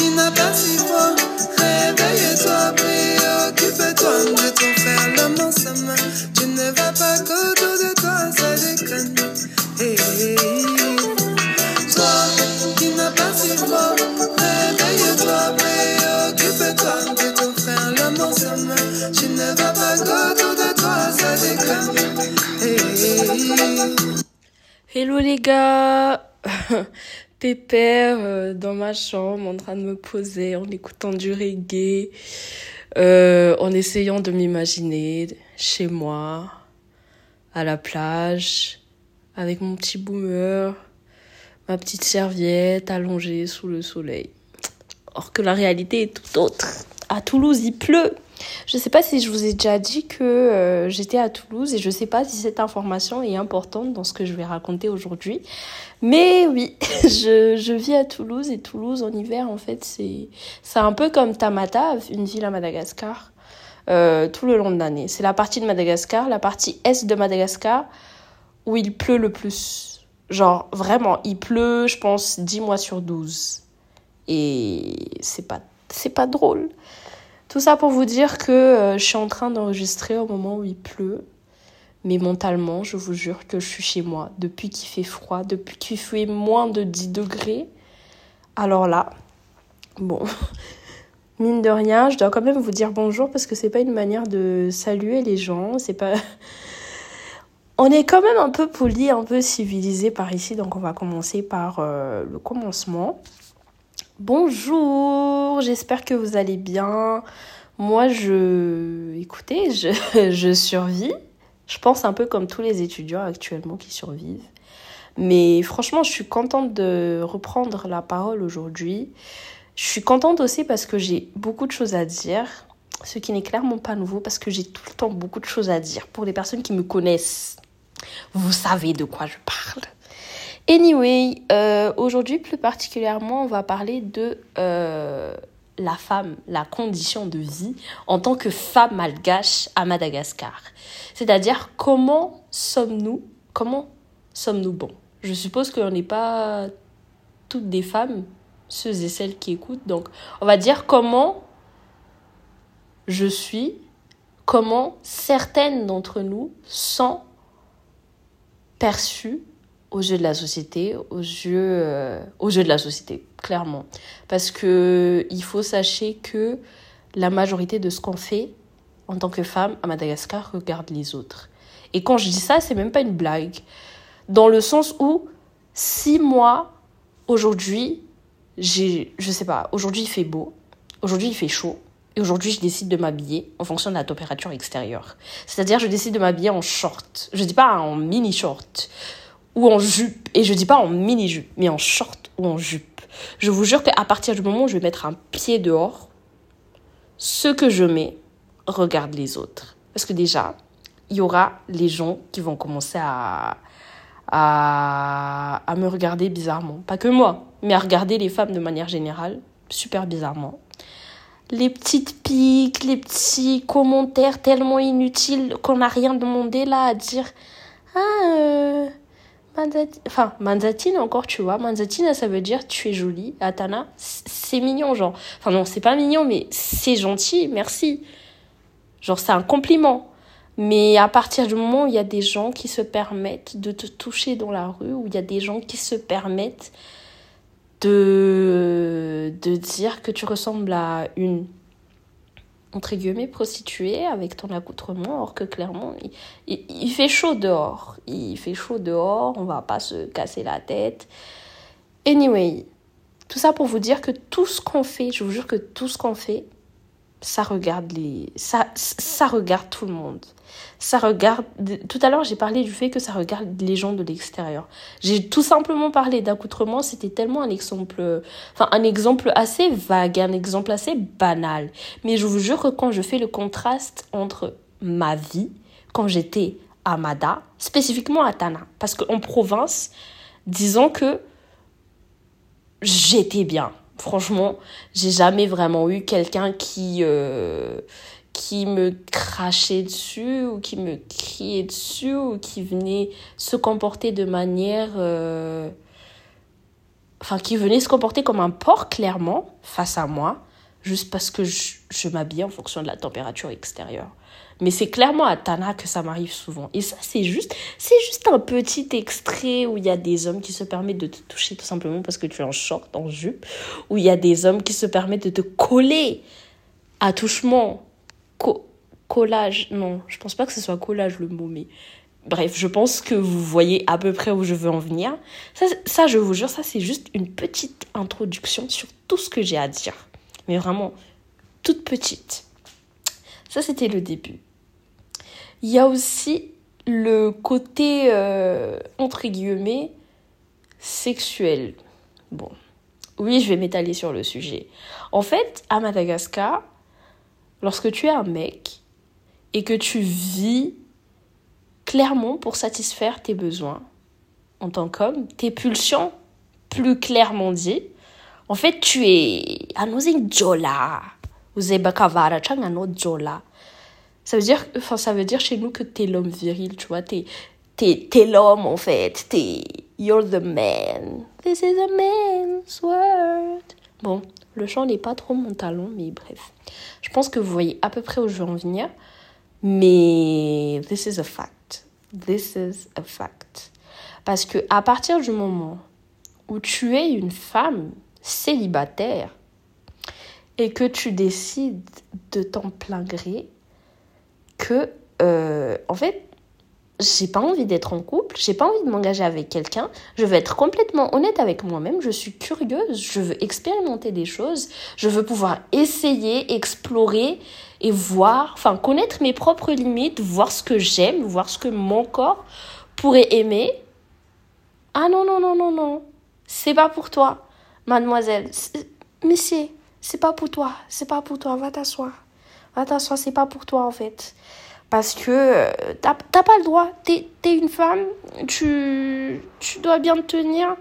qui n'a pas si froid. Réveille-toi, préoccupe-toi de ton frère, l'homme ensemble. Tu ne vas pas qu'autour de toi, ça déconne. Hey, hey. Toi qui n'as pas si froid, réveille-toi, préoccupe-toi de ton frère, l'homme ensemble. Tu ne vas pas qu'autour de toi, ça déconne. Hello les gars Pépère euh, dans ma chambre en train de me poser en écoutant du reggae, euh, en essayant de m'imaginer chez moi, à la plage, avec mon petit boomer, ma petite serviette allongée sous le soleil. Or que la réalité est tout autre. À Toulouse, il pleut. Je ne sais pas si je vous ai déjà dit que euh, j'étais à Toulouse et je ne sais pas si cette information est importante dans ce que je vais raconter aujourd'hui. Mais oui, je, je vis à Toulouse et Toulouse en hiver, en fait, c'est c'est un peu comme Tamata, une ville à Madagascar, euh, tout le long de l'année. C'est la partie de Madagascar, la partie est de Madagascar, où il pleut le plus. Genre, vraiment, il pleut, je pense, 10 mois sur 12. Et c'est pas, c'est pas drôle. Tout ça pour vous dire que euh, je suis en train d'enregistrer au moment où il pleut. Mais mentalement, je vous jure que je suis chez moi depuis qu'il fait froid, depuis qu'il fait moins de 10 degrés. Alors là, bon, mine de rien, je dois quand même vous dire bonjour parce que c'est pas une manière de saluer les gens, c'est pas on est quand même un peu poli, un peu civilisé par ici, donc on va commencer par euh, le commencement. Bonjour, j'espère que vous allez bien. Moi, je... Écoutez, je, je survis. Je pense un peu comme tous les étudiants actuellement qui survivent. Mais franchement, je suis contente de reprendre la parole aujourd'hui. Je suis contente aussi parce que j'ai beaucoup de choses à dire, ce qui n'est clairement pas nouveau parce que j'ai tout le temps beaucoup de choses à dire. Pour les personnes qui me connaissent, vous savez de quoi je parle. Anyway, euh, aujourd'hui plus particulièrement, on va parler de euh, la femme, la condition de vie en tant que femme malgache à Madagascar. C'est-à-dire comment sommes-nous, comment sommes-nous bons? Je suppose qu'on n'est pas toutes des femmes, ceux et celles qui écoutent. Donc, on va dire comment je suis, comment certaines d'entre nous sont perçues aux yeux de la société, aux yeux, euh, aux yeux de la société, clairement. Parce que il faut sachez que la majorité de ce qu'on fait en tant que femme à Madagascar regarde les autres. Et quand je dis ça, c'est même pas une blague. Dans le sens où, si moi, aujourd'hui, j'ai, je sais pas, aujourd'hui il fait beau, aujourd'hui il fait chaud, et aujourd'hui je décide de m'habiller en fonction de la température extérieure. C'est-à-dire, je décide de m'habiller en short. Je dis pas en mini short ou en jupe. Et je dis pas en mini-jupe, mais en short ou en jupe. Je vous jure qu'à partir du moment où je vais mettre un pied dehors, ce que je mets regarde les autres. Parce que déjà, il y aura les gens qui vont commencer à, à, à me regarder bizarrement. Pas que moi, mais à regarder les femmes de manière générale, super bizarrement. Les petites piques, les petits commentaires tellement inutiles qu'on n'a rien demandé là à dire. Ah, euh, Manzati... Enfin, Manzatine encore, tu vois. Manzatine, ça veut dire tu es jolie. Atana, c'est mignon, genre. Enfin, non, c'est pas mignon, mais c'est gentil, merci. Genre, c'est un compliment. Mais à partir du moment où il y a des gens qui se permettent de te toucher dans la rue, où il y a des gens qui se permettent de, de dire que tu ressembles à une entre guillemets prostituée avec ton accoutrement alors que clairement il, il, fait chaud dehors. Il fait chaud dehors on va pas se casser la tête. Anyway tout ça pour vous dire que tout ce qu'on fait je vous jure que tout ce qu'on fait ça regarde les ça ça regarde tout le monde ça regarde tout à l'heure j'ai parlé du fait que ça regarde les gens de l'extérieur. J'ai tout simplement parlé d'accoutrement c'était tellement un exemple enfin un exemple assez vague un exemple assez banal. Mais je vous jure que quand je fais le contraste entre ma vie quand j'étais à Mada spécifiquement à Tana parce qu'en province disons que j'étais bien. Franchement, j'ai jamais vraiment eu quelqu'un qui euh, qui me crachait dessus ou qui me criait dessus ou qui venait se comporter de manière euh, enfin, qui venait se comporter comme un porc clairement face à moi, juste parce que je, je m'habillais en fonction de la température extérieure. Mais c'est clairement à Tana que ça m'arrive souvent. Et ça, c'est juste, c'est juste un petit extrait où il y a des hommes qui se permettent de te toucher tout simplement parce que tu es en short, en jupe. Où il y a des hommes qui se permettent de te coller à touchement. Collage. Non, je pense pas que ce soit collage le mot, mais bref, je pense que vous voyez à peu près où je veux en venir. Ça, ça je vous jure, ça c'est juste une petite introduction sur tout ce que j'ai à dire. Mais vraiment, toute petite. Ça, c'était le début. Il y a aussi le côté, euh, entre guillemets, sexuel. Bon, oui, je vais m'étaler sur le sujet. En fait, à Madagascar, lorsque tu es un mec et que tu vis clairement pour satisfaire tes besoins en tant qu'homme, tes pulsions, plus clairement dit, en fait, tu es jola? Ça veut dire, enfin, ça veut dire chez nous que t'es l'homme viril, tu vois. T'es, t'es, t'es l'homme, en fait. T'es, you're the man. This is a man's world. Bon, le chant n'est pas trop mon talon, mais bref. Je pense que vous voyez à peu près où je veux en venir. Mais this is a fact. This is a fact. Parce que à partir du moment où tu es une femme célibataire et que tu décides de ton plein gré que, euh, en fait, j'ai pas envie d'être en couple, j'ai pas envie de m'engager avec quelqu'un, je veux être complètement honnête avec moi-même, je suis curieuse, je veux expérimenter des choses, je veux pouvoir essayer, explorer et voir, enfin connaître mes propres limites, voir ce que j'aime, voir ce que mon corps pourrait aimer. Ah non, non, non, non, non, c'est pas pour toi, mademoiselle, monsieur, c'est pas pour toi, c'est pas pour toi, va t'asseoir. Va t'asseoir, c'est pas pour toi en fait. Parce que euh, t'as pas le droit. T'es es une femme, tu, tu dois bien te tenir.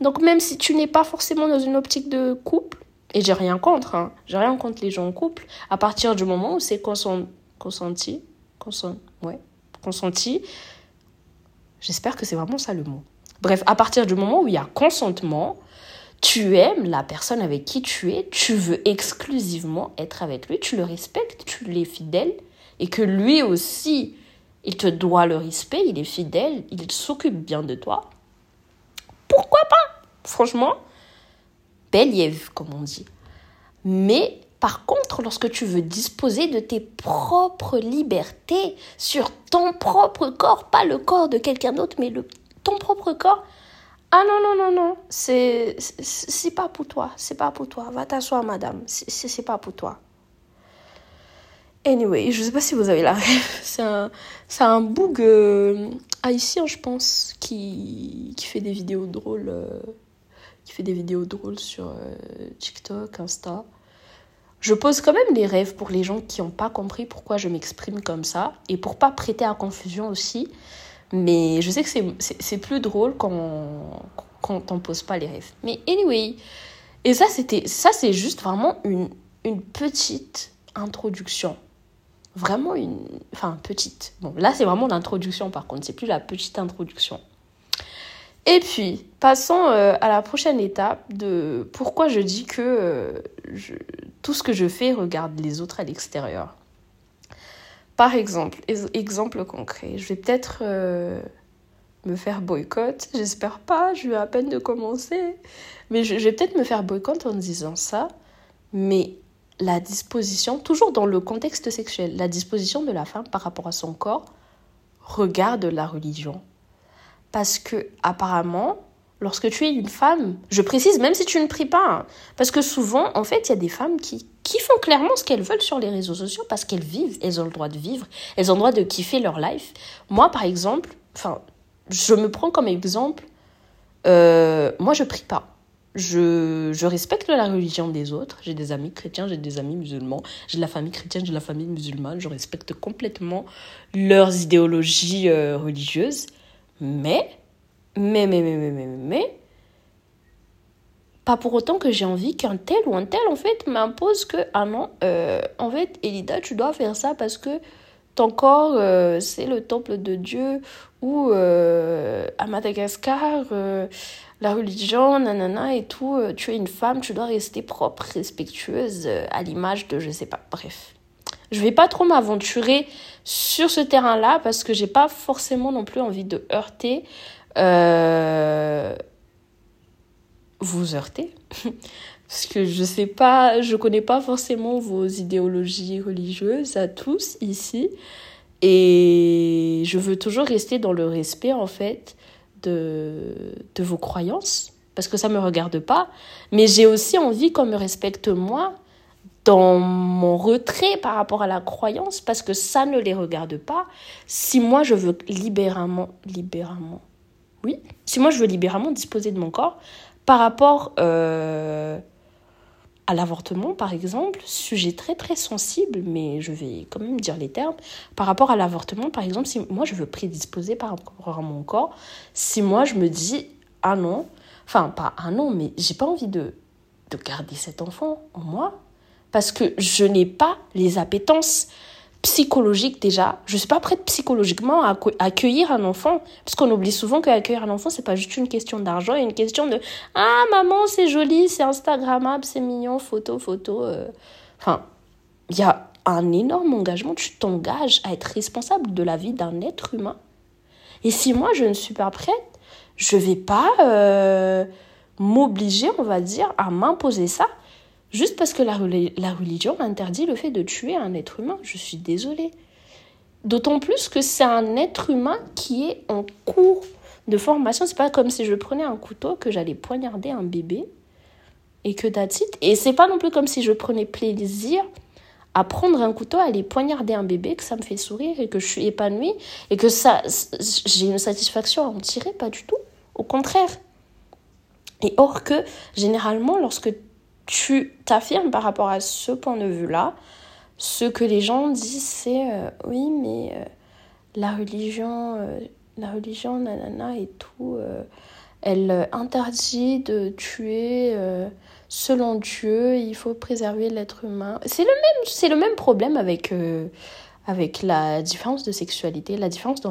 Donc même si tu n'es pas forcément dans une optique de couple, et j'ai rien contre, hein, j'ai rien contre les gens en couple, à partir du moment où c'est consenti, consenti, ouais, consenti, j'espère que c'est vraiment ça le mot. Bref, à partir du moment où il y a consentement, tu aimes la personne avec qui tu es, tu veux exclusivement être avec lui, tu le respectes, tu l'es fidèle, et que lui aussi, il te doit le respect, il est fidèle, il s'occupe bien de toi. Pourquoi pas? Franchement, Believ, comme on dit. Mais par contre, lorsque tu veux disposer de tes propres libertés sur ton propre corps, pas le corps de quelqu'un d'autre, mais ton propre corps, ah non, non, non, non, c'est, pas pour toi, c'est pas pour toi. Va t'asseoir, madame, c'est pas pour toi. Anyway, je sais pas si vous avez la rêve. C'est un, un boug euh, haïtien, je pense, qui, qui fait des vidéos drôles. Euh, qui fait des vidéos drôles sur euh, TikTok, Insta. Je pose quand même les rêves pour les gens qui n'ont pas compris pourquoi je m'exprime comme ça et pour pas prêter à confusion aussi. Mais je sais que c'est plus drôle quand, quand on pose pas les rêves. Mais anyway, et ça, c'était ça c'est juste vraiment une, une petite introduction. Vraiment une... Enfin, petite. Bon, là, c'est vraiment l'introduction, par contre. C'est plus la petite introduction. Et puis, passons euh, à la prochaine étape de pourquoi je dis que euh, tout ce que je fais regarde les autres à l'extérieur. Par exemple, exemple concret, je vais peut-être euh, me faire boycott, j'espère pas, je vais à peine de commencer, mais je, vais peut-être me faire boycott en disant ça, mais la disposition, toujours dans le contexte sexuel, la disposition de la femme par rapport à son corps regarde la religion. Parce que apparemment, lorsque tu es une femme, je précise même si tu ne pries pas, hein, parce que souvent, en fait, il y a des femmes qui qui font clairement ce qu'elles veulent sur les réseaux sociaux parce qu'elles vivent, elles ont le droit de vivre, elles ont le droit de kiffer leur life. Moi, par exemple, enfin, je me prends comme exemple, euh, moi, je prie pas. Je, je respecte la religion des autres. J'ai des amis chrétiens, j'ai des amis musulmans, j'ai de la famille chrétienne, j'ai de la famille musulmane. Je respecte complètement leurs idéologies euh, religieuses. Mais, mais, mais, mais, mais, mais, mais, pas pour autant que j'ai envie qu'un tel ou un tel, en fait, m'impose que, ah non, euh, en fait, Elida, tu dois faire ça parce que ton corps, c'est le temple de Dieu, ou euh, à Madagascar, la religion, nanana et tout, euh, tu es une femme, tu dois rester propre, respectueuse, euh, à l'image de je sais pas. Bref. Je vais pas trop m'aventurer sur ce terrain-là parce que j'ai pas forcément non plus envie de heurter. Euh, vous heurter? parce que je sais pas, je connais pas forcément vos idéologies religieuses à tous ici. Et je veux toujours rester dans le respect, en fait, de, vos croyances, parce que ça ne me regarde pas. Mais j'ai aussi envie qu'on me respecte moi dans mon retrait par rapport à la croyance, parce que ça ne les regarde pas. Si moi, je veux libéralement, libéralement, oui, si moi, je veux libéralement disposer de mon corps par rapport... Euh, à l'avortement, par exemple, sujet très très sensible, mais je vais quand même dire les termes. Par rapport à l'avortement, par exemple, si moi je veux prédisposer par rapport à mon corps, si moi je me dis ah non, enfin pas ah non, mais j'ai pas envie de, de garder cet enfant en moi, parce que je n'ai pas les appétences psychologique déjà. Je suis pas prête psychologiquement à accueillir un enfant. Parce qu'on oublie souvent qu'accueillir un enfant, c'est pas juste une question d'argent, une question de Ah, maman, c'est joli, c'est Instagrammable, c'est mignon, photo, photo. Euh. Enfin, il y a un énorme engagement. Tu t'engages à être responsable de la vie d'un être humain. Et si moi, je ne suis pas prête, je vais pas euh, m'obliger, on va dire, à m'imposer ça Juste parce que la, religion interdit le fait de tuer un être humain. Je suis désolée. D'autant plus que c'est un être humain qui est en cours de formation. C'est pas comme si je prenais un couteau que j'allais poignarder un bébé et que that's Et c'est pas non plus comme si je prenais plaisir à prendre un couteau, à aller poignarder un bébé, que ça me fait sourire et que je suis épanouie et que ça, j'ai une satisfaction à en tirer, pas du tout. Au contraire. Et or que, généralement, lorsque tu t'affirmes par rapport à ce point de vue-là. Ce que les gens disent, c'est euh, oui, mais euh, la religion, euh, la religion, nanana et tout, elle interdit de tuer selon Dieu, il faut préserver l'être humain. C'est le même, c'est le même problème avec, avec la différence de sexualité, la différence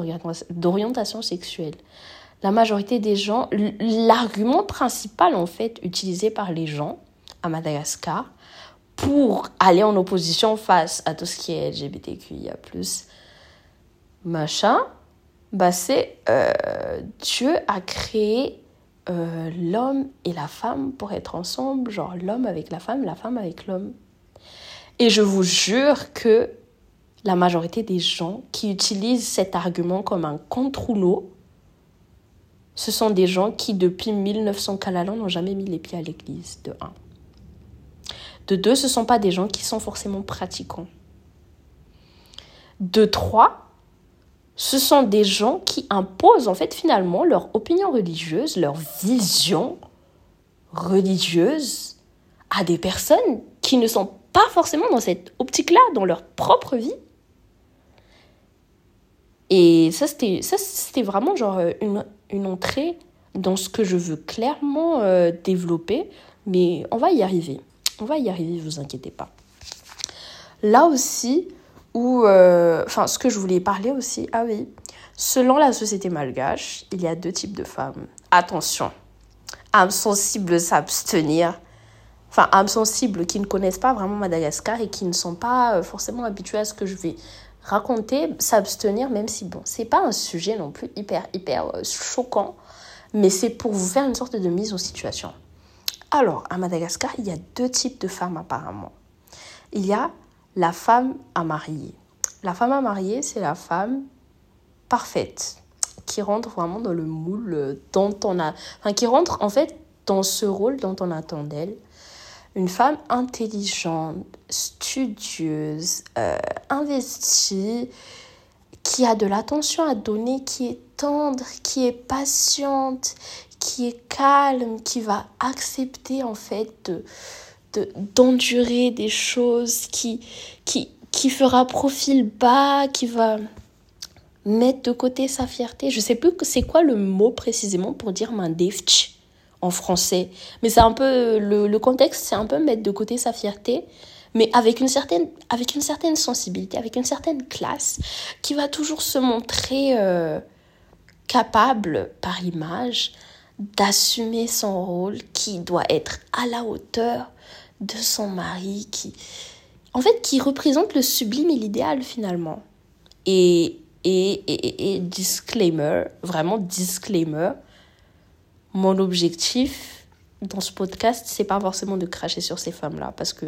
d'orientation sexuelle. La majorité des gens, l'argument principal en fait utilisé par les gens, à Madagascar pour aller en opposition face à tout ce qui est LGBTQIA+, machin, bah c'est euh, Dieu a créé euh, l'homme et la femme pour être ensemble, genre l'homme avec la femme, la femme avec l'homme. Et je vous jure que la majorité des gens qui utilisent cet argument comme un contre-rouleau, ce sont des gens qui, depuis 1900 Kalalan, n'ont jamais mis les pieds à l'église, de 1. De deux, ce ne sont pas des gens qui sont forcément pratiquants. De trois, ce sont des gens qui imposent en fait finalement leur opinion religieuse, leur vision religieuse à des personnes qui ne sont pas forcément dans cette optique-là, dans leur propre vie. Et ça, c'était vraiment genre une, une, entrée dans ce que je veux clairement euh, développer, mais on va y arriver. On va y arriver, vous inquiétez pas. Là aussi, où, euh, enfin, ce que je voulais parler aussi, ah oui, selon la société malgache, il y a deux types de femmes. Attention, âmes sensibles s'abstenir. Enfin, âmes sensibles qui ne connaissent pas vraiment Madagascar et qui ne sont pas euh, forcément habituées à ce que je vais raconter, s'abstenir, même si, bon, c'est pas un sujet non plus hyper, hyper euh, choquant, mais c'est pour vous faire une sorte de mise en situation. Alors, à Madagascar, il y a deux types de femmes apparemment. Il y a la femme à marier. La femme à marier, c'est la femme parfaite, qui rentre vraiment dans le moule dont on a... Enfin, qui rentre en fait dans ce rôle dont on attend d'elle. Une femme intelligente, studieuse, euh, investie, qui a de l'attention à donner, qui est tendre, qui est patiente, qui est calme, qui va accepter en fait de, d'endurer des choses, qui, qui, qui fera profil bas, qui va mettre de côté sa fierté. Je sais plus c'est quoi le mot précisément pour dire mandevch en français, mais c'est un peu le, le contexte, c'est un peu mettre de côté sa fierté, mais avec une certaine avec une certaine sensibilité, avec une certaine classe, qui va toujours se montrer euh, capable par image d'assumer son rôle, qui doit être à la hauteur de son mari, qui, en fait, qui représente le sublime et l'idéal finalement. Et, et, et, et, disclaimer, vraiment disclaimer, mon objectif dans ce podcast, c'est pas forcément de cracher sur ces femmes-là, parce que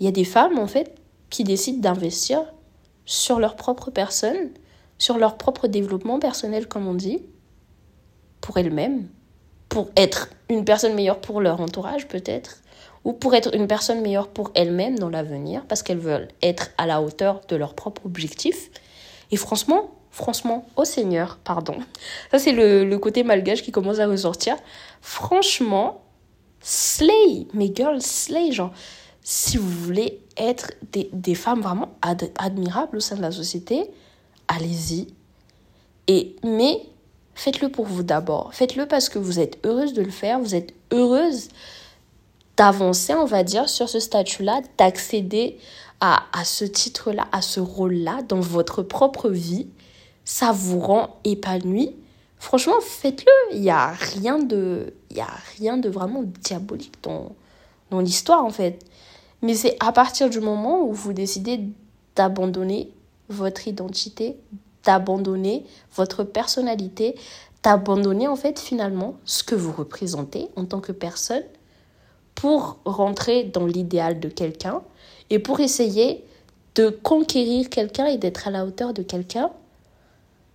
il y a des femmes, en fait, qui décident d'investir sur leur propre personne, sur leur propre développement personnel, comme on dit, pour elles-mêmes, pour être une personne meilleure pour leur entourage, peut-être, ou pour être une personne meilleure pour elles-mêmes dans l'avenir, parce qu'elles veulent être à la hauteur de leur propre objectif. Et franchement, franchement, au Seigneur, pardon. Ça, c'est le, le, côté malgache qui commence à ressortir. Franchement, slay, mes girls, slay, genre, si vous voulez être des, des femmes vraiment ad, admirables au sein de la société, allez-y. Et, mais faites-le pour vous d'abord. Faites-le parce que vous êtes heureuse de le faire, vous êtes heureuse d'avancer, on va dire, sur ce statut-là, d'accéder à, à ce titre-là, à ce rôle-là dans votre propre vie. Ça vous rend épanoui. Franchement, faites-le. Il n'y a rien de, a rien de vraiment diabolique dans, dans l'histoire, en fait. Mais c'est à partir du moment où vous décidez d'abandonner votre identité, d'abandonner votre personnalité, d'abandonner en fait finalement ce que vous représentez en tant que personne pour rentrer dans l'idéal de quelqu'un et pour essayer de conquérir quelqu'un et d'être à la hauteur de quelqu'un,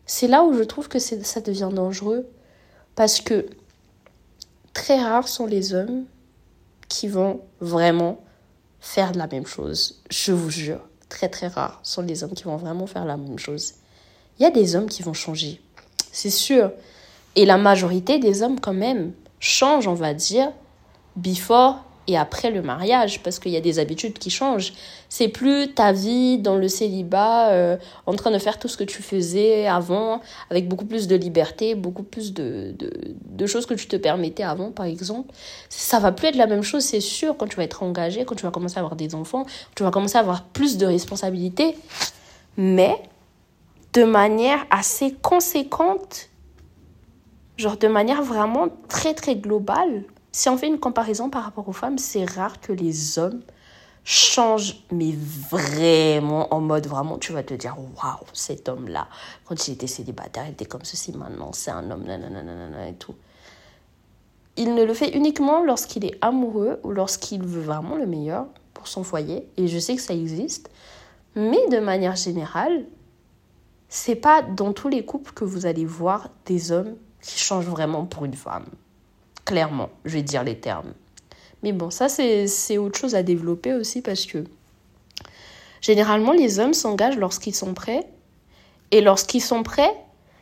c'est là où je trouve que ça devient dangereux parce que très rares sont les hommes qui vont vraiment faire la même chose. Je vous jure, très très rares sont les hommes qui vont vraiment faire la même chose. Il y a des hommes qui vont changer, c'est sûr. Et la majorité des hommes quand même changent, on va dire, before et après le mariage, parce qu'il y a des habitudes qui changent. C'est plus ta vie dans le célibat, euh, en train de faire tout ce que tu faisais avant, avec beaucoup plus de liberté, beaucoup plus de, de, de choses que tu te permettais avant, par exemple. Ça va plus être la même chose, c'est sûr, quand tu vas être engagé, quand tu vas commencer à avoir des enfants, tu vas commencer à avoir plus de responsabilités. Mais de manière assez conséquente, genre de manière vraiment très très globale, si on fait une comparaison par rapport aux femmes, c'est rare que les hommes changent, mais vraiment en mode vraiment, tu vas te dire, waouh, cet homme-là, quand il était célibataire, il était comme ceci, maintenant c'est un homme, nanana, et tout. Il ne le fait uniquement lorsqu'il est amoureux ou lorsqu'il veut vraiment le meilleur pour son foyer, et je sais que ça existe, mais de manière générale, c'est pas dans tous les couples que vous allez voir des hommes qui changent vraiment pour une femme. Clairement, je vais dire les termes. Mais bon, ça c'est autre chose à développer aussi parce que généralement les hommes s'engagent lorsqu'ils sont prêts. Et lorsqu'ils sont prêts,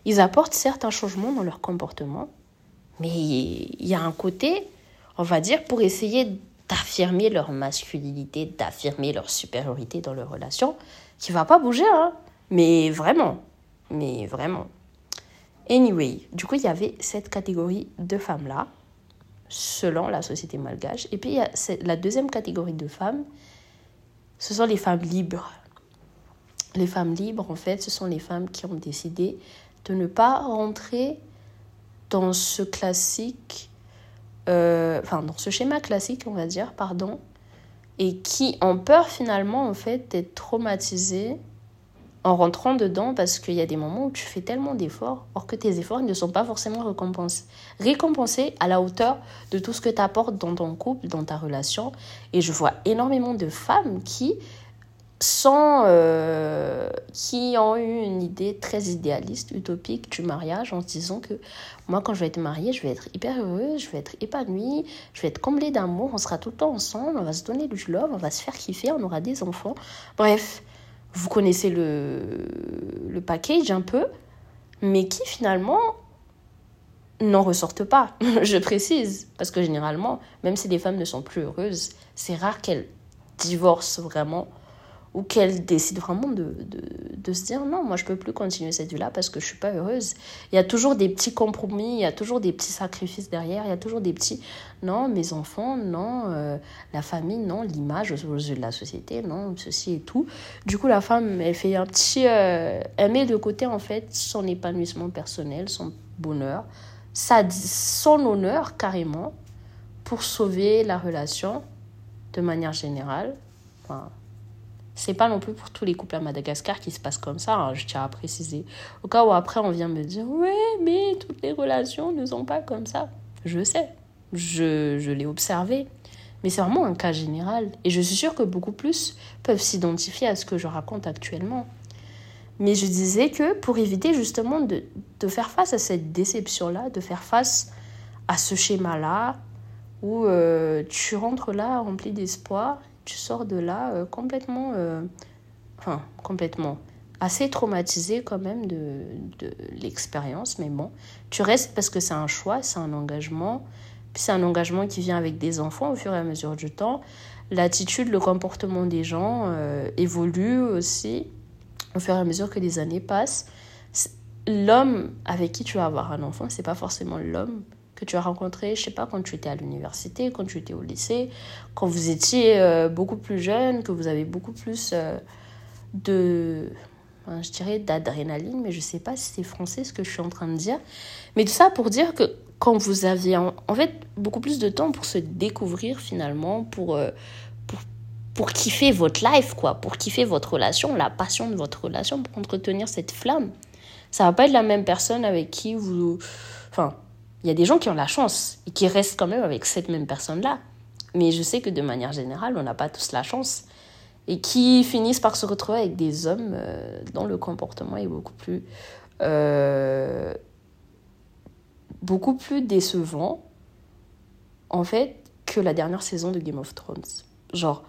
ils apportent certains changements dans leur comportement. Mais il y a un côté, on va dire, pour essayer d'affirmer leur masculinité, d'affirmer leur supériorité dans leur relation, qui va pas bouger, hein. Mais vraiment, mais vraiment. Anyway, du coup, il y avait cette catégorie de femmes-là selon la société malgache. Et puis, il y a la deuxième catégorie de femmes, ce sont les femmes libres. Les femmes libres, en fait, ce sont les femmes qui ont décidé de ne pas rentrer dans ce classique, euh, enfin, dans ce schéma classique, on va dire, pardon, et qui ont peur finalement, en fait, d'être traumatisées en rentrant dedans parce qu'il y a des moments où tu fais tellement d'efforts, or que tes efforts ne sont pas forcément récompensés. Récompensés à la hauteur de tout ce que tu apportes dans ton couple, dans ta relation. Et je vois énormément de femmes qui sont, euh, qui ont eu une idée très idéaliste, utopique du mariage en se disant que moi quand je vais être mariée, je vais être hyper heureuse, je vais être épanouie, je vais être comblée d'amour, on sera tout le temps ensemble, on va se donner du love, on va se faire kiffer, on aura des enfants. Bref, vous connaissez le, le package un peu, mais qui finalement n'en ressortent pas. Je précise, parce que généralement, même si les femmes ne sont plus heureuses, c'est rare qu'elles divorcent vraiment ou qu'elle décide vraiment de, de, de, se dire non, moi je peux plus continuer cette vie-là parce que je suis pas heureuse. Il y a toujours des petits compromis, il y a toujours des petits sacrifices derrière, il y a toujours des petits non, mes enfants, non, euh, la famille, non, l'image aux yeux de la société, non, ceci et tout. Du coup, la femme, elle fait un petit. Euh, elle met de côté en fait son épanouissement personnel, son bonheur, dit son honneur carrément pour sauver la relation de manière générale. Enfin, c'est pas non plus pour tous les couples à Madagascar qui se passe comme ça, hein, je tiens à préciser. Au cas où après on vient me dire Ouais, mais toutes les relations ne sont pas comme ça. Je sais, je, je l'ai observé. Mais c'est vraiment un cas général. Et je suis sûre que beaucoup plus peuvent s'identifier à ce que je raconte actuellement. Mais je disais que pour éviter justement de, de faire face à cette déception-là, de faire face à ce schéma-là, où euh, tu rentres là rempli d'espoir, tu sors de là euh, complètement, euh, enfin complètement, assez traumatisé quand même de, de l'expérience, mais bon, tu restes parce que c'est un choix, c'est un engagement, puis c'est un engagement qui vient avec des enfants au fur et à mesure du temps. L'attitude, le comportement des gens évolue aussi au fur et à mesure que les années passent. L'homme avec qui tu vas avoir un enfant, c'est pas forcément l'homme que tu as rencontré, je sais pas, quand tu étais à l'université, quand tu étais au lycée, quand vous étiez euh, beaucoup plus jeune, que vous avez beaucoup plus euh, de, je dirais, d'adrénaline, mais je sais pas si c'est français ce que je suis en train de dire. Mais tout ça pour dire que quand vous aviez en, fait beaucoup plus de temps pour se découvrir finalement, pour, euh, pour, pour kiffer votre life, quoi, pour kiffer votre relation, la passion de votre relation, pour entretenir cette flamme. Ça va pas être la même personne avec qui vous... Enfin, il y a des gens qui ont la chance et qui restent quand même avec cette même personne-là. Mais je sais que de manière générale, on n'a pas tous la chance. Et qui finissent par se retrouver avec des hommes euh, dont le comportement est beaucoup plus, euh, beaucoup plus décevant, en fait, que la dernière saison de Game of Thrones. Genre,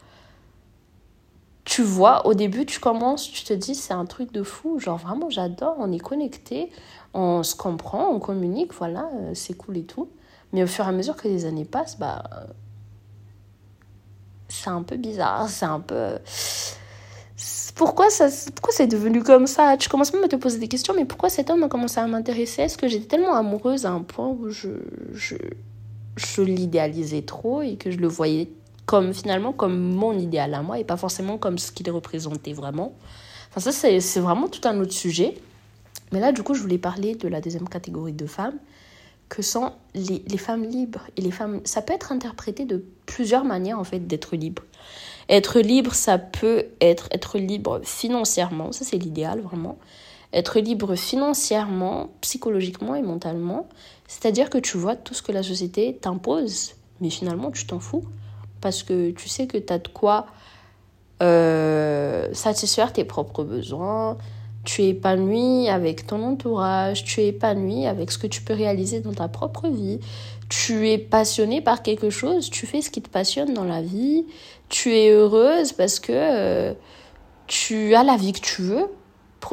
tu vois, au début, tu commences, tu te dis, c'est un truc de fou. Genre, vraiment, j'adore, on est connecté, on se comprend, on communique, voilà, euh, c'est cool et tout. Mais au fur et à mesure que les années passent, bah, c'est un peu bizarre, c'est un peu. Pourquoi, ça, pourquoi c'est devenu comme ça? Tu commences même à te poser des questions, mais pourquoi cet homme a commencé à m'intéresser? Est-ce que j'étais tellement amoureuse à un point où je, je, je l'idéalisais trop et que je le voyais comme finalement comme mon idéal à moi et pas forcément comme ce qu'il représentait vraiment Enfin, ça, c'est vraiment tout un autre sujet. Mais là, du coup, je voulais parler de la deuxième catégorie de femmes, que sont les, les femmes libres. Et les femmes, ça peut être interprété de plusieurs manières, en fait, d'être libre. Être libre, ça peut être être libre financièrement, ça c'est l'idéal vraiment. Être libre financièrement, psychologiquement et mentalement, c'est-à-dire que tu vois tout ce que la société t'impose, mais finalement tu t'en fous, parce que tu sais que tu as de quoi euh, satisfaire tes propres besoins, tu es épanoui avec ton entourage, tu es épanoui avec ce que tu peux réaliser dans ta propre vie, tu es passionné par quelque chose, tu fais ce qui te passionne dans la vie, tu es heureuse parce que euh, tu as la vie que tu veux.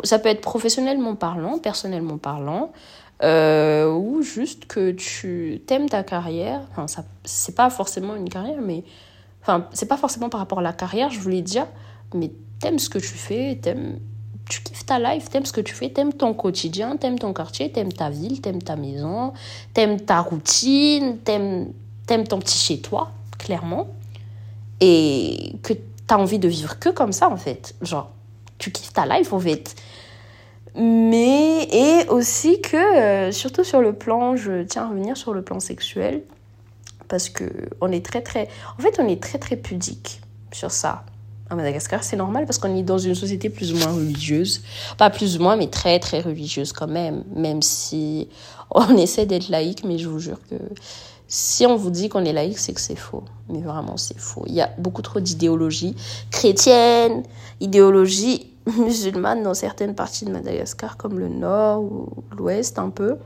Ça peut être professionnellement parlant, personnellement parlant, euh, ou juste que tu t'aimes ta carrière. Enfin, ça, c'est pas forcément une carrière, mais enfin, c'est pas forcément par rapport à la carrière, je voulais dire, mais t'aimes ce que tu fais, t'aimes tu kiffes ta life, t'aimes ce que tu fais, t'aimes ton quotidien, t'aimes ton quartier, t'aimes ta ville, t'aimes ta maison, t'aimes ta routine, t'aimes aimes ton petit chez-toi, clairement. Et que t'as envie de vivre que comme ça, en fait. Genre, tu kiffes ta life, en fait. Mais, et aussi que, euh, surtout sur le plan, je tiens à revenir sur le plan sexuel, parce que on est très, très, en fait, on est très, très pudique sur ça à Madagascar, c'est normal parce qu'on est dans une société plus ou moins religieuse. Pas plus ou moins, mais très très religieuse quand même. Même si on essaie d'être laïque, mais je vous jure que si on vous dit qu'on est laïque, c'est que c'est faux. Mais vraiment, c'est faux. Il y a beaucoup trop d'idéologie chrétienne, idéologie musulmane dans certaines parties de Madagascar, comme le nord ou l'ouest un peu,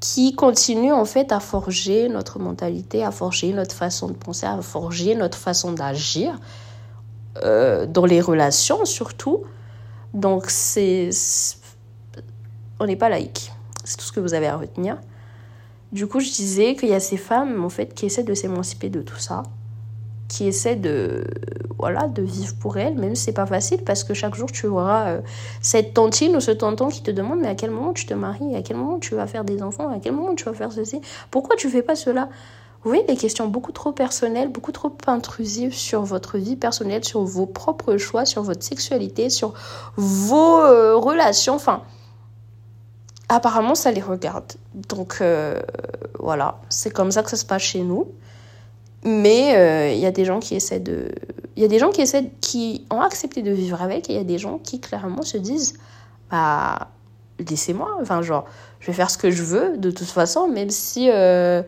qui continuent en fait à forger notre mentalité, à forger notre façon de penser, à forger notre façon d'agir euh, dans les relations surtout. Donc, c'est. On n'est pas laïque. C'est tout ce que vous avez à retenir. Du coup, je disais qu'il y a ces femmes, en fait, qui essaient de s'émanciper de tout ça, qui essaient de, voilà, de vivre pour elles, même si c'est pas facile, parce que chaque jour, tu auras euh, cette tantine ou ce tonton qui te demande, mais à quel moment tu te maries, à quel moment tu vas faire des enfants, à quel moment tu vas faire ceci, pourquoi tu fais pas cela? Vous voyez, des questions beaucoup trop personnelles, beaucoup trop intrusives sur votre vie personnelle, sur vos propres choix, sur votre sexualité, sur vos euh, relations. Enfin, apparemment, ça les regarde. Donc, euh, voilà, c'est comme ça que ça se passe chez nous. Mais euh, il y a des gens qui essaient de. Il y a des gens qui essaient, qui ont accepté de vivre avec, et il y a des gens qui clairement se disent Bah, laissez-moi. Enfin, genre, je vais faire ce que je veux, de toute façon, même si euh,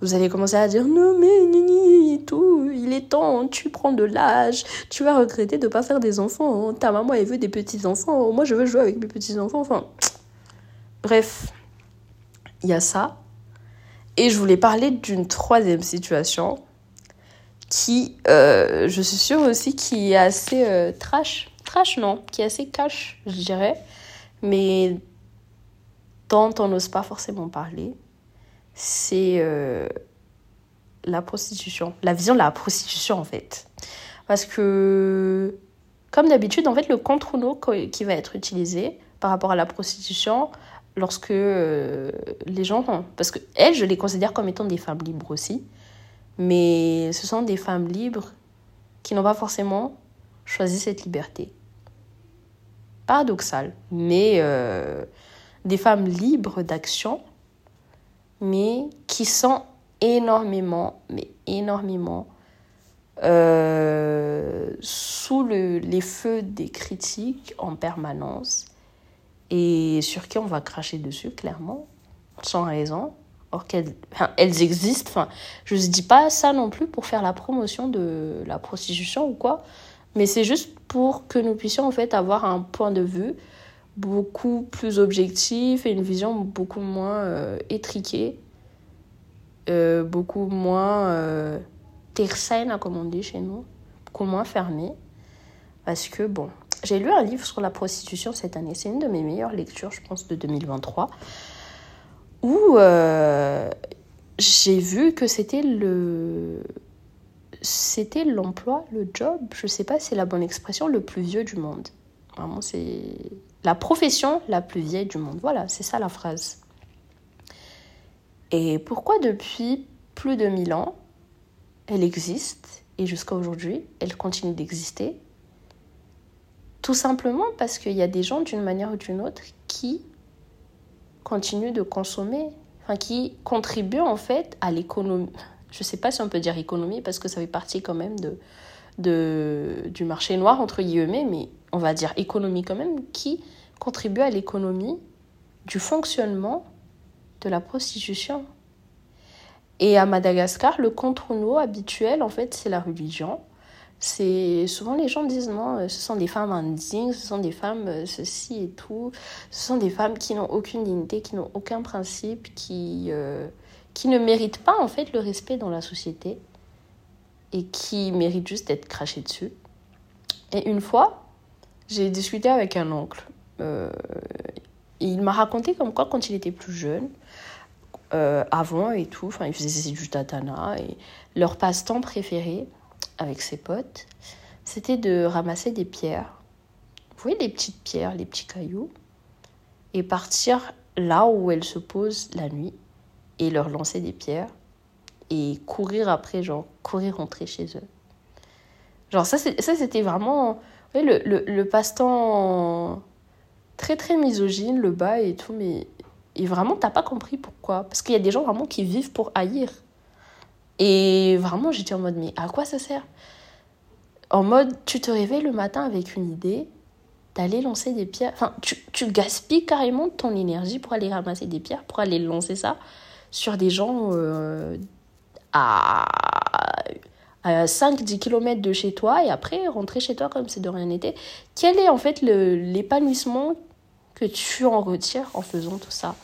vous allez commencer à dire Non, mais nini, tout, il est temps, tu prends de l'âge, tu vas regretter de ne pas faire des enfants. Ta maman, elle veut des petits-enfants, moi, je veux jouer avec mes petits-enfants. Enfin, bref, il y a ça. Et je voulais parler d'une troisième situation qui, euh, je suis sûre aussi, qui est assez euh, trash. Trash, non, qui est assez cash, je dirais. Mais dont on n'ose pas forcément parler. C'est euh, la prostitution. La vision de la prostitution, en fait. Parce que, comme d'habitude, en fait, le contre qui va être utilisé par rapport à la prostitution, lorsque euh, les gens... Parce que elles, je les considère comme étant des femmes libres aussi. Mais ce sont des femmes libres qui n'ont pas forcément choisi cette liberté. Paradoxal, mais euh, des femmes libres d'action, mais qui sont énormément, mais énormément euh, sous le, les feux des critiques en permanence et sur qui on va cracher dessus, clairement, sans raison. Or qu'elles elles existent. Enfin, je ne dis pas ça non plus pour faire la promotion de la prostitution ou quoi, mais c'est juste pour que nous puissions en fait avoir un point de vue beaucoup plus objectif et une vision beaucoup moins euh, étriquée, euh, beaucoup moins euh, tersaine, comme on dit chez nous, beaucoup moins fermée. Parce que, bon, j'ai lu un livre sur la prostitution cette année. C'est une de mes meilleures lectures, je pense, de 2023. Où euh, j'ai vu que c'était le. C'était l'emploi, le job, je sais pas si c'est la bonne expression, le plus vieux du monde. Vraiment, c'est la profession la plus vieille du monde. Voilà, c'est ça la phrase. Et pourquoi depuis plus de 1000 ans, elle existe et jusqu'à aujourd'hui, elle continue d'exister? Tout simplement parce qu'il y a des gens, d'une manière ou d'une autre, qui continuent de consommer, enfin, qui contribuent en fait à l'économie. Je ne sais pas si on peut dire économie parce que ça fait partie quand même de, de, du marché noir, entre guillemets, mais on va dire économie quand même, qui contribue à l'économie du fonctionnement de la prostitution. Et à Madagascar, le contre-nous habituel, en fait, c'est la religion c'est souvent les gens disent non, euh, ce sont des femmes indignes, ce sont des femmes euh, ceci et tout, ce sont des femmes qui n'ont aucune dignité, qui n'ont aucun principe, qui, euh, qui ne méritent pas en fait le respect dans la société et qui méritent juste d'être crachées dessus. Et une fois, j'ai discuté avec un oncle. il m'a raconté comme quoi quand il était plus jeune, avant et tout, enfin il faisait du tatana et leur passe-temps préféré, avec ses potes, c'était de ramasser des pierres. Vous voyez les petites pierres, les petits cailloux, et partir là où elles se posent la nuit et leur lancer des pierres et courir après, genre courir rentrer chez eux. Genre ça, c'était vraiment le, le, le passe-temps très très misogyne, le bas et tout, mais et vraiment t'as pas compris pourquoi. Parce qu'il y a des gens vraiment qui vivent pour haïr. Et vraiment, j'étais en mode, mais à quoi ça sert? En mode, tu te réveilles le matin avec une idée d'aller lancer des pierres. Enfin, tu, tu, gaspilles carrément ton énergie pour aller ramasser des pierres, pour aller lancer ça sur des gens euh, à, à 5-10 km de chez toi et après rentrer chez toi comme si de rien n'était. Quel est en fait l'épanouissement que tu en retires en faisant tout ça?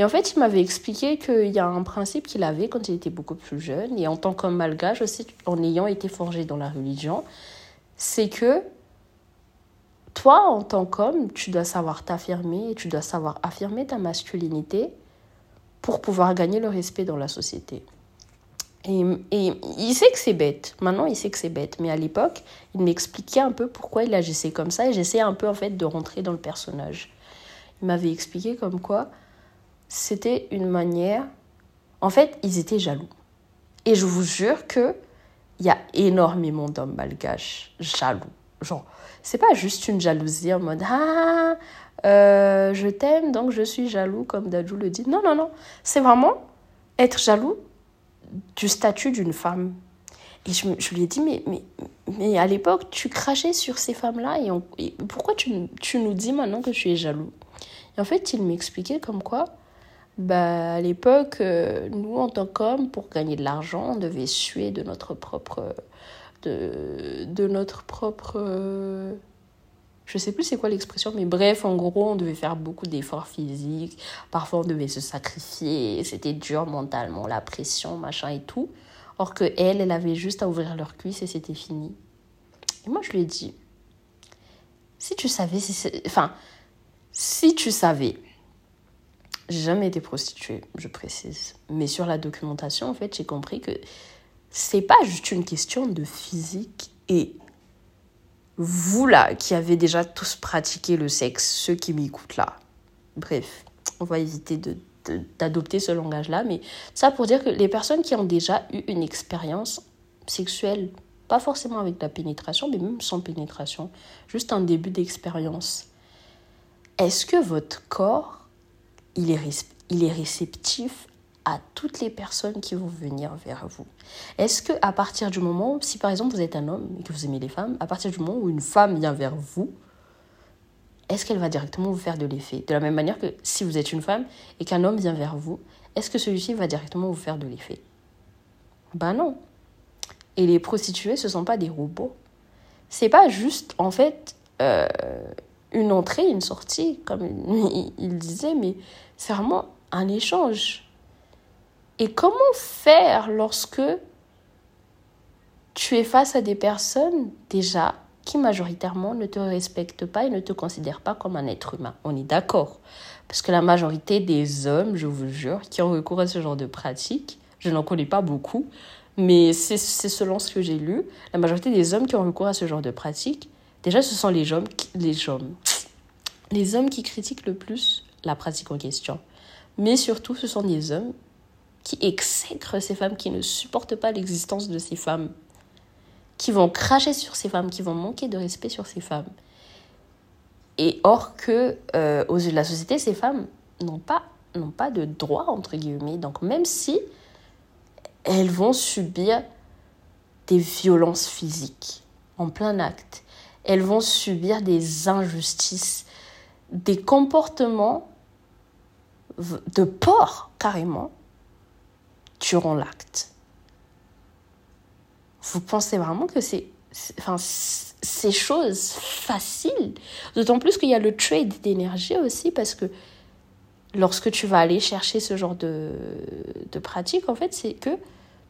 Et en fait, il m'avait expliqué qu'il y a un principe qu'il avait quand il était beaucoup plus jeune, et en tant qu'homme malgache aussi, en ayant été forgé dans la religion, c'est que toi, en tant qu'homme, tu dois savoir t'affirmer, tu dois savoir affirmer ta masculinité pour pouvoir gagner le respect dans la société. Et, et il sait que c'est bête. Maintenant, il sait que c'est bête. Mais à l'époque, il m'expliquait un peu pourquoi il agissait comme ça. Et j'essayais un peu, en fait, de rentrer dans le personnage. Il m'avait expliqué comme quoi c'était une manière... En fait, ils étaient jaloux. Et je vous jure que il y a énormément d'hommes malgaches jaloux. Genre, c'est pas juste une jalousie en mode ah euh, je t'aime, donc je suis jaloux, comme Dadju le dit. Non, non, non. C'est vraiment être jaloux du statut d'une femme. Et je, je, lui ai dit, mais, mais, mais à l'époque, tu crachais sur ces femmes-là et, pourquoi tu, tu, nous dis maintenant que tu es jaloux? Et en fait, il m'expliquait comme quoi, bah, à l'époque, euh, nous, en tant qu'hommes, pour gagner de l'argent, on devait suer de notre propre... De, de notre propre... Je sais plus c'est quoi l'expression, mais bref, en gros, on devait faire beaucoup d'efforts physiques. Parfois, on devait se sacrifier. C'était dur mentalement, la pression, machin et tout. Or que elle, elle avait juste à ouvrir leurs cuisses et c'était fini. Et moi, je lui ai dit, si tu savais, si enfin, si tu savais, j'ai jamais été prostituée, je précise. Mais sur la documentation, en fait, j'ai compris que c'est pas juste une question de physique et vous là qui avez déjà tous pratiqué le sexe, ceux qui m'écoutent là. Bref, on va éviter de, d'adopter ce langage-là, mais ça pour dire que les personnes qui ont déjà eu une expérience sexuelle, pas forcément avec la pénétration, mais même sans pénétration, juste un début d'expérience, est-ce que votre corps, il est, il est réceptif à toutes les personnes qui vont venir vers vous. Est-ce que à partir du moment, si par exemple vous êtes un homme et que vous aimez les femmes, à partir du moment où une femme vient vers vous, est-ce qu'elle va directement vous faire de l'effet? De la même manière que si vous êtes une femme et qu'un homme vient vers vous, est-ce que celui-ci va directement vous faire de l'effet? Ben non. Et les prostituées, ce sont pas des robots. C'est pas juste, en fait, euh, une entrée, une sortie, comme il disait, mais c'est vraiment un échange. Et comment faire lorsque tu es face à des personnes déjà qui majoritairement ne te respectent pas et ne te considèrent pas comme un être humain? On est d'accord. Parce que la majorité des hommes, je vous jure, qui ont recours à ce genre de pratique, je n'en connais pas beaucoup, mais c'est selon ce que j'ai lu, la majorité des hommes qui ont recours à ce genre de pratique, déjà ce sont les hommes, les hommes, les hommes qui critiquent le plus la pratique en question. Mais surtout, ce sont des hommes qui exècrent ces femmes, qui ne supportent pas l'existence de ces femmes, qui vont cracher sur ces femmes, qui vont manquer de respect sur ces femmes. Et or que, euh, aux yeux de la société, ces femmes n'ont pas, n'ont pas de droit, entre guillemets. Donc même si elles vont subir des violences physiques en plein acte, elles vont subir des injustices, des comportements de porc carrément, durant l'acte. Vous pensez vraiment que c'est enfin ces choses faciles d'autant plus qu'il y a le trade d'énergie aussi parce que lorsque tu vas aller chercher ce genre de, de pratique en fait c'est que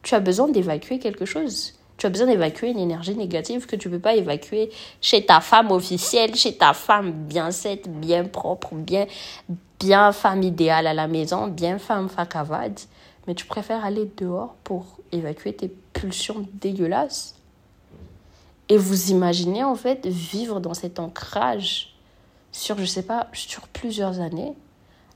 tu as besoin d'évacuer quelque chose tu as besoin d'évacuer une énergie négative que tu ne peux pas évacuer chez ta femme officielle, chez ta femme bien saine, bien propre, bien, bien femme idéale à la maison, bien femme fakavad mais tu préfères aller dehors pour évacuer tes pulsions dégueulasses? Et vous imaginez en fait vivre dans cet ancrage sur, je sais pas, sur plusieurs années,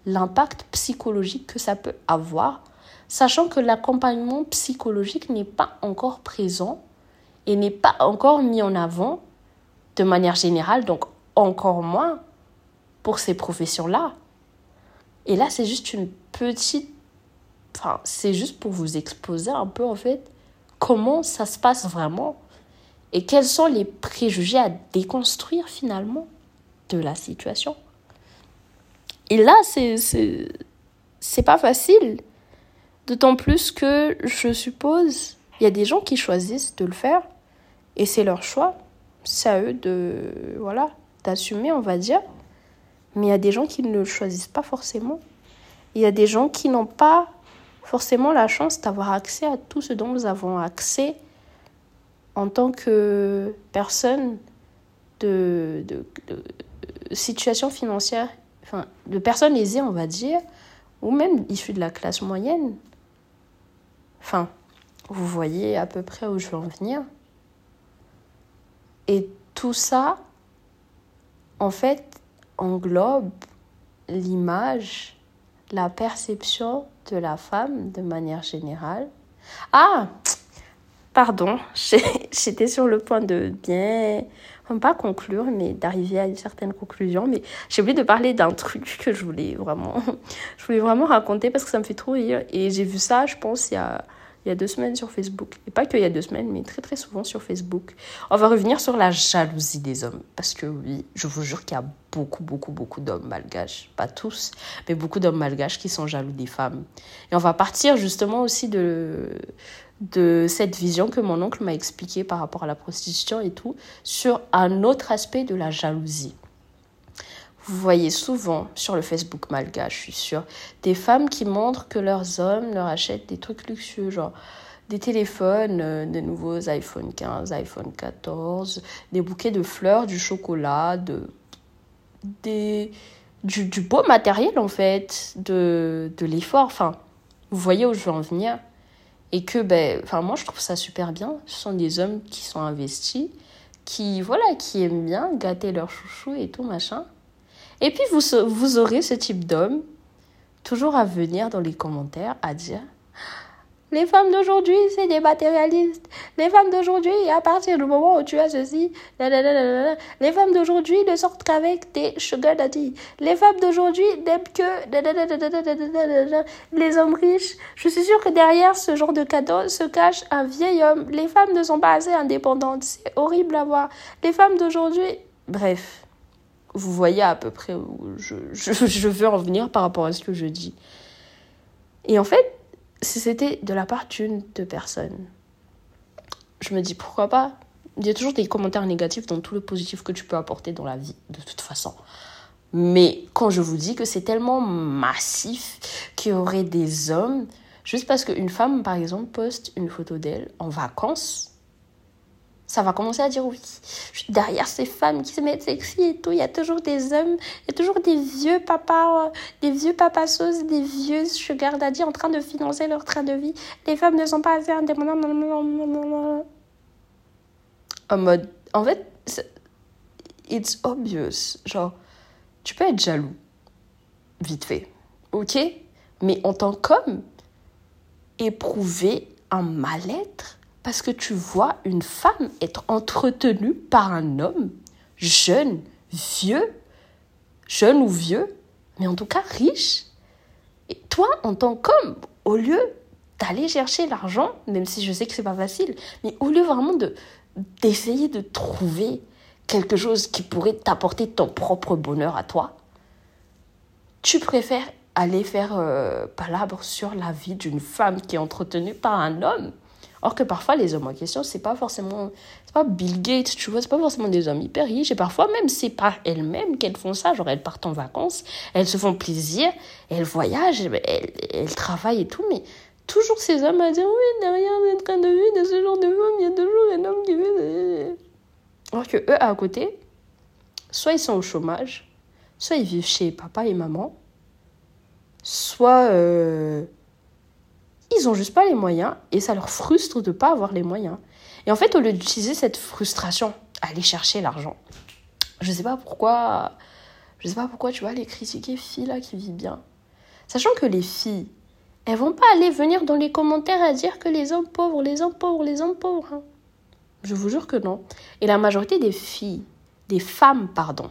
l'impact psychologique que ça peut avoir, sachant que l'accompagnement psychologique n'est pas encore présent et n'est pas encore mis en avant de manière générale, donc encore moins pour ces professions-là. Et là, c'est juste une petite Enfin, c'est juste pour vous exposer un peu, en fait, comment ça se passe vraiment et quels sont les préjugés à déconstruire finalement de la situation. Et là, c'est, c'est, pas facile. D'autant plus que je suppose, il y a des gens qui choisissent de le faire et c'est leur choix. C'est à eux de, voilà, d'assumer, on va dire. Mais il y a des gens qui ne le choisissent pas forcément. Il y a des gens qui n'ont pas forcément la chance d'avoir accès à tout ce dont nous avons accès en tant que personne de, de, situation financière, enfin, de personnes aisées, on va dire, ou même issues de la classe moyenne. Enfin, vous voyez à peu près où je veux en venir. Et tout ça, en fait, englobe l'image, la perception de la femme de manière générale. Ah Pardon, j'étais sur le point de bien, pas conclure, mais d'arriver à une certaine conclusion. Mais j'ai oublié de parler d'un truc que je voulais vraiment, je voulais vraiment raconter parce que ça me fait trop rire. Et j'ai vu ça, je pense, il y a, il y a deux semaines sur Facebook. Et pas qu'il y a deux semaines, mais très très souvent sur Facebook. On va revenir sur la jalousie des hommes. Parce que oui, je vous jure qu'il y a beaucoup, beaucoup, beaucoup d'hommes malgaches. Pas tous, mais beaucoup d'hommes malgaches qui sont jaloux des femmes. Et on va partir justement aussi de, de cette vision que mon oncle m'a expliqué par rapport à la prostitution et tout, sur un autre aspect de la jalousie. Vous voyez souvent sur le Facebook malgache, je suis sûre, des femmes qui montrent que leurs hommes leur achètent des trucs luxueux, genre des téléphones, euh, des nouveaux iPhone 15, iPhone 14, des bouquets de fleurs, du chocolat, de, des, du, du beau matériel en fait, de, de l'effort. Enfin, vous voyez où je veux en venir. Et que, ben, enfin, moi je trouve ça super bien. Ce sont des hommes qui sont investis, qui, voilà, qui aiment bien gâter leur chouchou et tout, machin. Et puis, vous, vous aurez ce type d'homme toujours à venir dans les commentaires à dire les femmes d'aujourd'hui, c'est des matérialistes. Les femmes d'aujourd'hui, à partir du moment où tu as ceci, les femmes d'aujourd'hui ne sortent qu'avec des sugar daddy. Les femmes d'aujourd'hui n'aiment que les hommes riches. Je suis sûre que derrière ce genre de cadeau se cache un vieil homme. Les femmes ne sont pas assez indépendantes. C'est horrible à voir. Les femmes d'aujourd'hui, bref vous voyez à peu près où je, je, veux en venir par rapport à ce que je dis. Et en fait, c'était de la part d'une, deux personnes. Je me dis pourquoi pas? Il y a toujours des commentaires négatifs dans tout le positif que tu peux apporter dans la vie, de toute façon. Mais quand je vous dis que c'est tellement massif qu'il y aurait des hommes, juste parce qu'une femme, par exemple, poste une photo d'elle en vacances, ça va commencer à dire oui. Derrière ces femmes qui se mettent sexy et tout, il y a toujours des hommes, il y a toujours des vieux papas, euh, des vieux papas sauces, des vieux sugar daddy en train de financer leur train de vie. Les femmes ne sont pas assez indépendantes. En mode, en fait, it's obvious. Genre, tu peux être jaloux, vite fait, ok? Mais en tant qu'homme, éprouver un mal-être parce que tu vois une femme être entretenue par un homme jeune, vieux, jeune ou vieux, mais en tout cas riche. Et toi, en tant qu'homme, au lieu d'aller chercher l'argent, même si je sais que c'est pas facile, mais au lieu vraiment de d'essayer de trouver quelque chose qui pourrait t'apporter ton propre bonheur à toi, tu préfères aller faire euh, palabre sur la vie d'une femme qui est entretenue par un homme Or que parfois, les hommes en question, c'est pas forcément. C'est pas Bill Gates, tu vois, c'est pas forcément des hommes hyper riches. Et parfois, même, c'est pas elles-mêmes qu'elles font ça. Genre, elles partent en vacances, elles se font plaisir, elles voyagent, elles, elles travaillent et tout. Mais toujours ces hommes à dire oui, derrière le train de vie de ce genre de femme, il y a toujours un homme qui veut. Alors que eux, à côté, soit ils sont au chômage, soit ils vivent chez papa et maman, soit. Euh, ils ont juste pas les moyens et ça leur frustre de pas avoir les moyens. Et en fait, au lieu d'utiliser cette frustration aller chercher l'argent, je sais pas pourquoi, je sais pas pourquoi tu vois les critiquer filles là qui vivent bien. Sachant que les filles, elles vont pas aller venir dans les commentaires à dire que les hommes pauvres, les hommes pauvres, les hommes pauvres. Hein. Je vous jure que non. Et la majorité des filles, des femmes, pardon,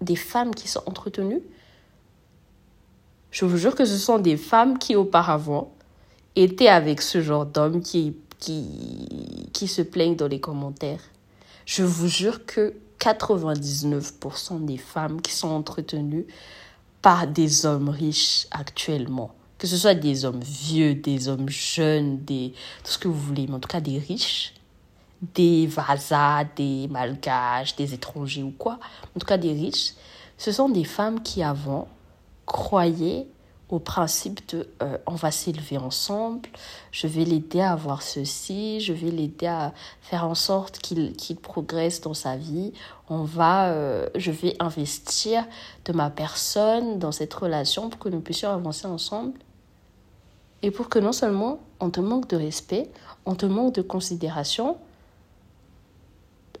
des femmes qui sont entretenues, je vous jure que ce sont des femmes qui auparavant était avec ce genre d'homme qui, qui, qui se plaignent dans les commentaires. Je vous jure que 99% des femmes qui sont entretenues par des hommes riches actuellement, que ce soit des hommes vieux, des hommes jeunes, des, tout ce que vous voulez, mais en tout cas des riches, des vasas, des malgaches, des étrangers ou quoi, en tout cas des riches, ce sont des femmes qui avant croyaient au principe de euh, on va s'élever ensemble, je vais l'aider à avoir ceci, je vais l'aider à faire en sorte qu'il progresse dans sa vie, on va, euh, je vais investir de ma personne dans cette relation pour que nous puissions avancer ensemble. Et pour que non seulement on te manque de respect, on te manque de considération,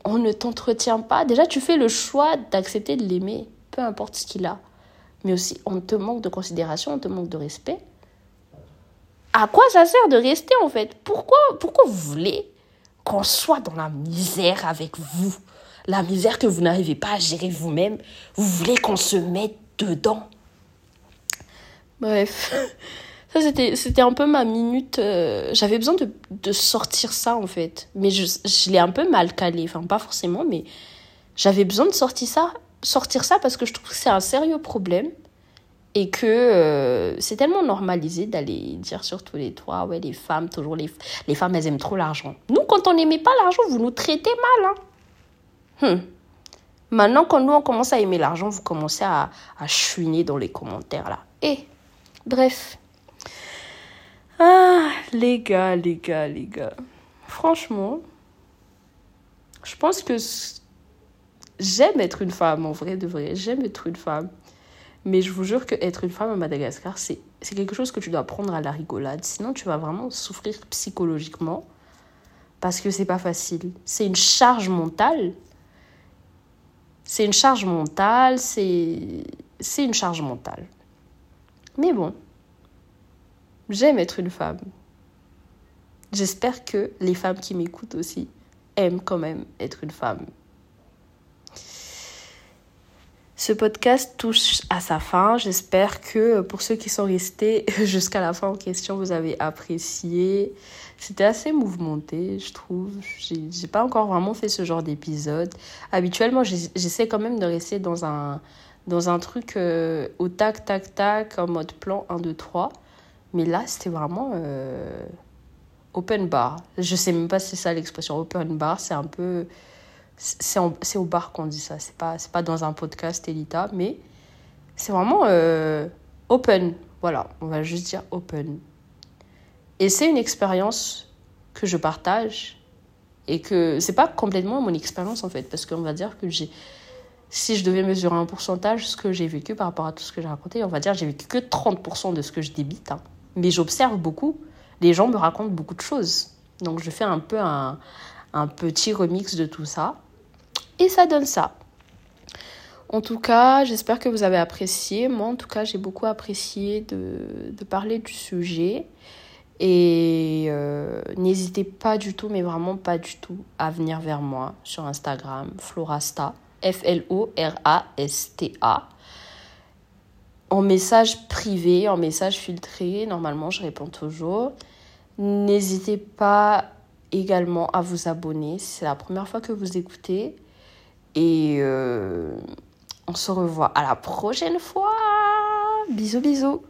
on ne t'entretient pas. Déjà, tu fais le choix d'accepter de l'aimer, peu importe ce qu'il a mais aussi on te manque de considération, on te manque de respect. À quoi ça sert de rester en fait? Pourquoi, pourquoi vous voulez qu'on soit dans la misère avec vous, la misère que vous n'arrivez pas à gérer vous-même, vous voulez qu'on se mette dedans. Bref, ça c'était, un peu ma minute. euh, j'avais besoin de, de sortir ça en fait. Mais je, je l'ai un peu mal calé. Enfin, pas forcément, mais j'avais besoin de sortir ça, sortir ça parce que je trouve que c'est un sérieux problème. Et que euh, c'est tellement normalisé d'aller dire sur tous les toits, ouais, les femmes, toujours les, les femmes, elles aiment trop l'argent. Nous, quand on n'aimait pas l'argent, vous nous traitez mal. Hein. Hmm. Maintenant, quand nous, on commence à aimer l'argent, vous commencez à, à chouiner dans les commentaires, là. Et, bref. Ah, les gars, les gars, les gars. Franchement, je pense que j'aime être une femme, en vrai, de vrai. J'aime être une femme. Mais je vous jure que être une femme à Madagascar, c'est quelque chose que tu dois prendre à la rigolade. Sinon, tu vas vraiment souffrir psychologiquement. Parce que c'est pas facile. C'est une charge mentale. C'est une charge mentale. C'est une charge mentale. Mais bon, j'aime être une femme. J'espère que les femmes qui m'écoutent aussi aiment quand même être une femme. Ce podcast touche à sa fin. J'espère que pour ceux qui sont restés jusqu'à la fin en question, vous avez apprécié. C'était assez mouvementé, je trouve. J'ai pas encore vraiment fait ce genre d'épisode. Habituellement, j'essaie quand même de rester dans un, dans un truc euh, au tac, tac, tac, en mode plan 1, 2, 3. Mais là, c'était vraiment euh, open bar. Je sais même pas si c'est ça l'expression open bar. C'est un peu. C'est au bar qu'on dit ça. C'est pas, pas dans un podcast Elita, mais c'est vraiment euh, open. Voilà, on va juste dire open. Et c'est une expérience que je partage et que c'est pas complètement mon expérience en fait, parce qu'on va dire que j'ai. Si je devais mesurer un pourcentage, ce que j'ai vécu par rapport à tout ce que j'ai raconté, on va dire j'ai vécu que 30% de ce que je débite. hein. Mais j'observe beaucoup. Les gens me racontent beaucoup de choses. Donc je fais un peu un petit remix de tout ça. Et ça donne ça. En tout cas, j'espère que vous avez apprécié. Moi, en tout cas, j'ai beaucoup apprécié de, parler du sujet. Et euh, n'hésitez pas du tout, mais vraiment pas du tout, à venir vers moi sur Instagram, Florasta, F-L-O-R-A-S-T-A. En message privé, en message filtré, normalement, je réponds toujours. N'hésitez pas également à vous abonner si c'est la première fois que vous écoutez. Et euh, on se revoit à la prochaine fois. Bisous, bisous.